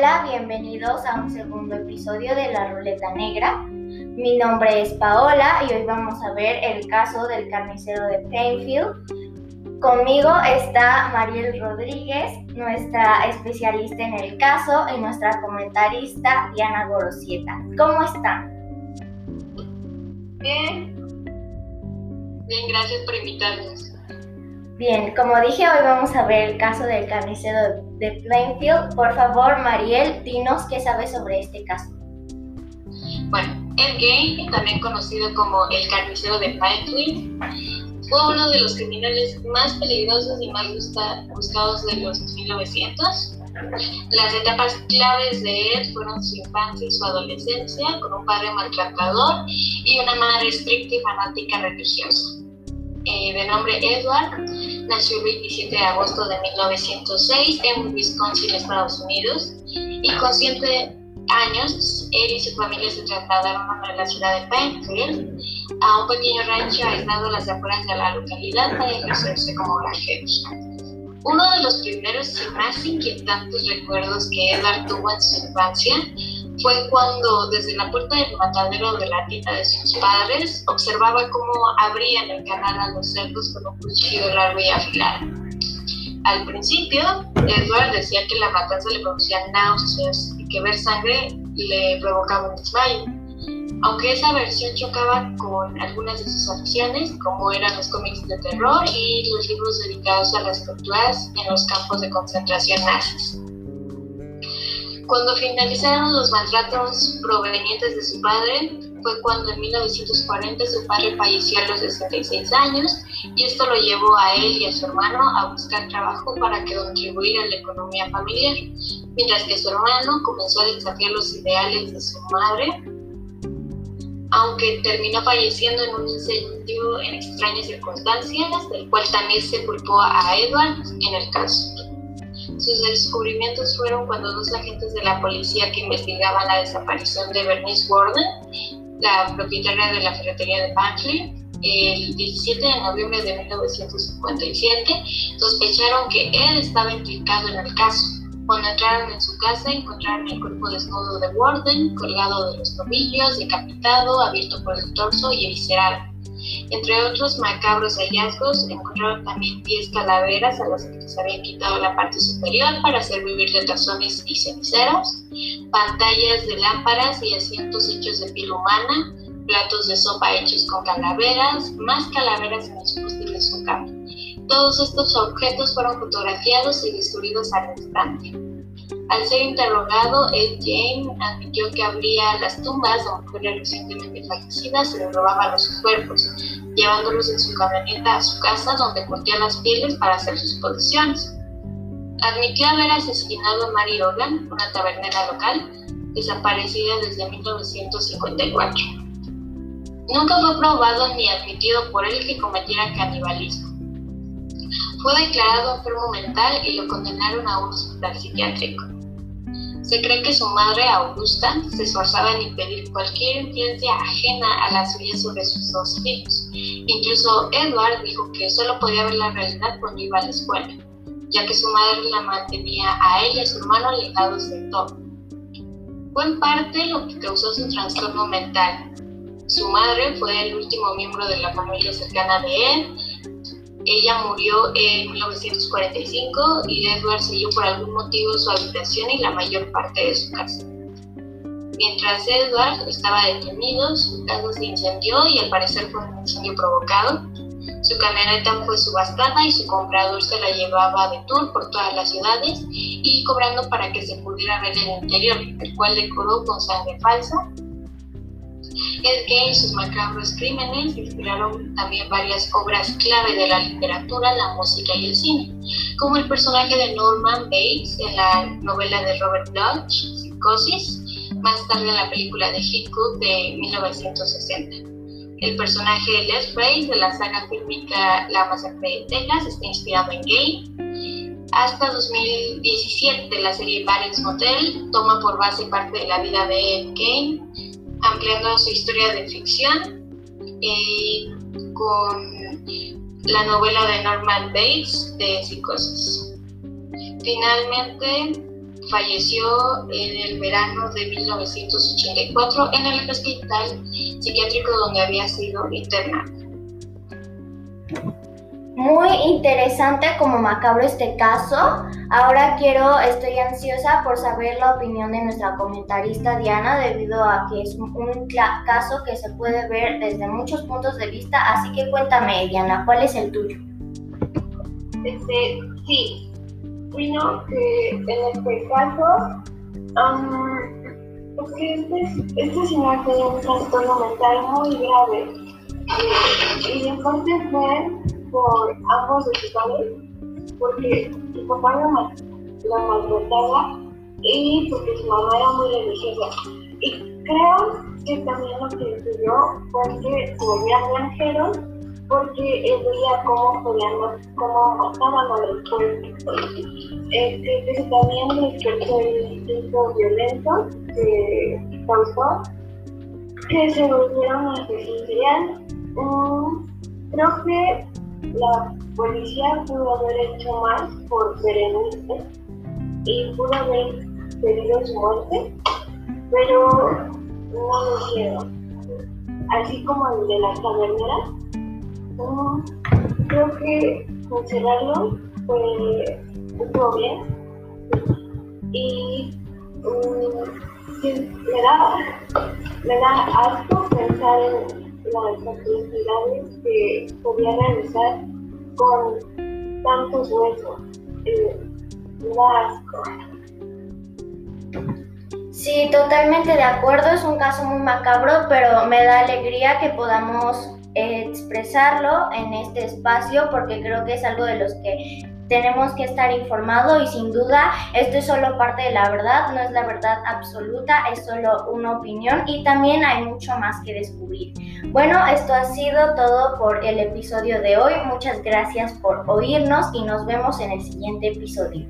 Hola, bienvenidos a un segundo episodio de La Ruleta Negra. Mi nombre es Paola y hoy vamos a ver el caso del carnicero de Plainfield. Conmigo está Mariel Rodríguez, nuestra especialista en el caso, y nuestra comentarista Diana Gorosieta. ¿Cómo están? Bien. Bien, gracias por invitarnos. Bien, como dije, hoy vamos a ver el caso del carnicero de Plainfield. Por favor, Mariel, dinos qué sabes sobre este caso. Bueno, Ed Gein, también conocido como el carnicero de Plainfield, fue uno de los criminales más peligrosos y más buscados de los 1900. Las etapas claves de Ed fueron su infancia y su adolescencia, con un padre maltratador y una madre estricta y fanática religiosa. Eh, de nombre Edward, nació el 27 de agosto de 1906 en Wisconsin, Estados Unidos, y con 7 años él y su familia se trasladaron a la ciudad de Plainfield, a un pequeño rancho aislado a las afueras de la localidad para ejercerse como granjeros. Uno de los primeros y más inquietantes recuerdos que Edward tuvo en su infancia fue cuando desde la puerta del matadero de la tienda de sus padres observaba cómo abrían el canal a los cerdos con un cuchillo largo y afilado. Al principio, Edward decía que la matanza le producía náuseas y que ver sangre le provocaba un desmayo. Aunque esa versión chocaba con algunas de sus aficiones, como eran los cómics de terror y los libros dedicados a las torturas en los campos de concentración nazis. Cuando finalizaron los maltratos provenientes de su padre, fue cuando en 1940 su padre falleció a los 66 años y esto lo llevó a él y a su hermano a buscar trabajo para que contribuir a la economía familiar, mientras que su hermano comenzó a desafiar los ideales de su madre, aunque terminó falleciendo en un incendio en extrañas circunstancias, del cual también se culpó a Edward en el caso. Sus descubrimientos fueron cuando dos agentes de la policía que investigaban la desaparición de Bernice Warden, la propietaria de la ferretería de Bantley, el 17 de noviembre de 1957, sospecharon que él estaba implicado en el caso. Cuando entraron en su casa, encontraron el cuerpo desnudo de Warden, colgado de los tobillos, decapitado, abierto por el torso y eviscerado. Entre otros macabros hallazgos, encontraron también 10 calaveras a las que se habían quitado la parte superior para hacer vivir de tazones y ceniceros, pantallas de lámparas y asientos hechos de piel humana, platos de sopa hechos con calaveras, más calaveras en los postes de su cama. Todos estos objetos fueron fotografiados y destruidos al instante. Al ser interrogado, Ed Jane admitió que abría las tumbas de mujeres recientemente fallecidas y le robaba los cuerpos, llevándolos en su camioneta a su casa donde cortía las pieles para hacer sus posiciones. Admitió haber asesinado a Mary Hogan, una tabernera local, desaparecida desde 1954. Nunca fue probado ni admitido por él que cometiera canibalismo. Fue declarado enfermo mental y lo condenaron a un hospital psiquiátrico. Se cree que su madre, Augusta, se esforzaba en impedir cualquier influencia ajena a la suya sobre sus dos hijos. Incluso Edward dijo que solo podía ver la realidad cuando iba a la escuela, ya que su madre la mantenía a él y a su hermano alejados de todo. Fue en parte lo que causó su trastorno mental. Su madre fue el último miembro de la familia cercana de él ella murió en 1945 y Edward siguió por algún motivo su habitación y la mayor parte de su casa. Mientras Edward estaba detenido, su casa se incendió y al parecer fue un incendio provocado. Su camioneta fue subastada y su comprador se la llevaba de tour por todas las ciudades y cobrando para que se pudiera ver el interior, el cual decoró con sangre falsa es que en sus macabros crímenes inspiraron también varias obras clave de la literatura, la música y el cine, como el personaje de Norman Bates en la novela de Robert Bloch, Psicosis, más tarde en la película de Hitchcock de 1960. El personaje de Les Frey de la saga fílmica La Masacre de Texas está inspirado en Gay. Hasta 2017, la serie Bates Motel toma por base parte de la vida de Ed Gein, ampliando su historia de ficción eh, con la novela de Norman Bates de Psicosis. Finalmente, falleció en el verano de 1984 en el hospital psiquiátrico donde había sido internado. Muy interesante como macabro este caso. Ahora quiero, estoy ansiosa por saber la opinión de nuestra comentarista Diana debido a que es un, caso que se puede ver desde muchos puntos de vista. Así que cuéntame, Diana, ¿cuál es el tuyo? Este, sí, vino que en este caso, um, que este, este señor tenía un trastorno mental muy grave y, y en parte fue por ambos de sus padres, porque su papá la maltrataba y porque su mamá era muy religiosa. Y creo que también lo que influyó fue que se volvían granjeros porque él veía cómo podían, cómo mataban a los pueblos. Este, que también despertó el instinto violento que causó que se volvieron asesinos. Um, creo que la policía pudo haber hecho más por Berenice y pudo haber pedido su muerte, pero no lo hicieron. Así como el de las taberneras, creo que encerrarlo fue estuvo bien y um, me da me da asco pensar en las actividades que podía realizar con tantos huesos. Eh, Sí, totalmente de acuerdo, es un caso muy macabro, pero me da alegría que podamos expresarlo en este espacio porque creo que es algo de los que tenemos que estar informados y sin duda esto es solo parte de la verdad, no es la verdad absoluta, es solo una opinión y también hay mucho más que descubrir. Bueno, esto ha sido todo por el episodio de hoy. Muchas gracias por oírnos y nos vemos en el siguiente episodio.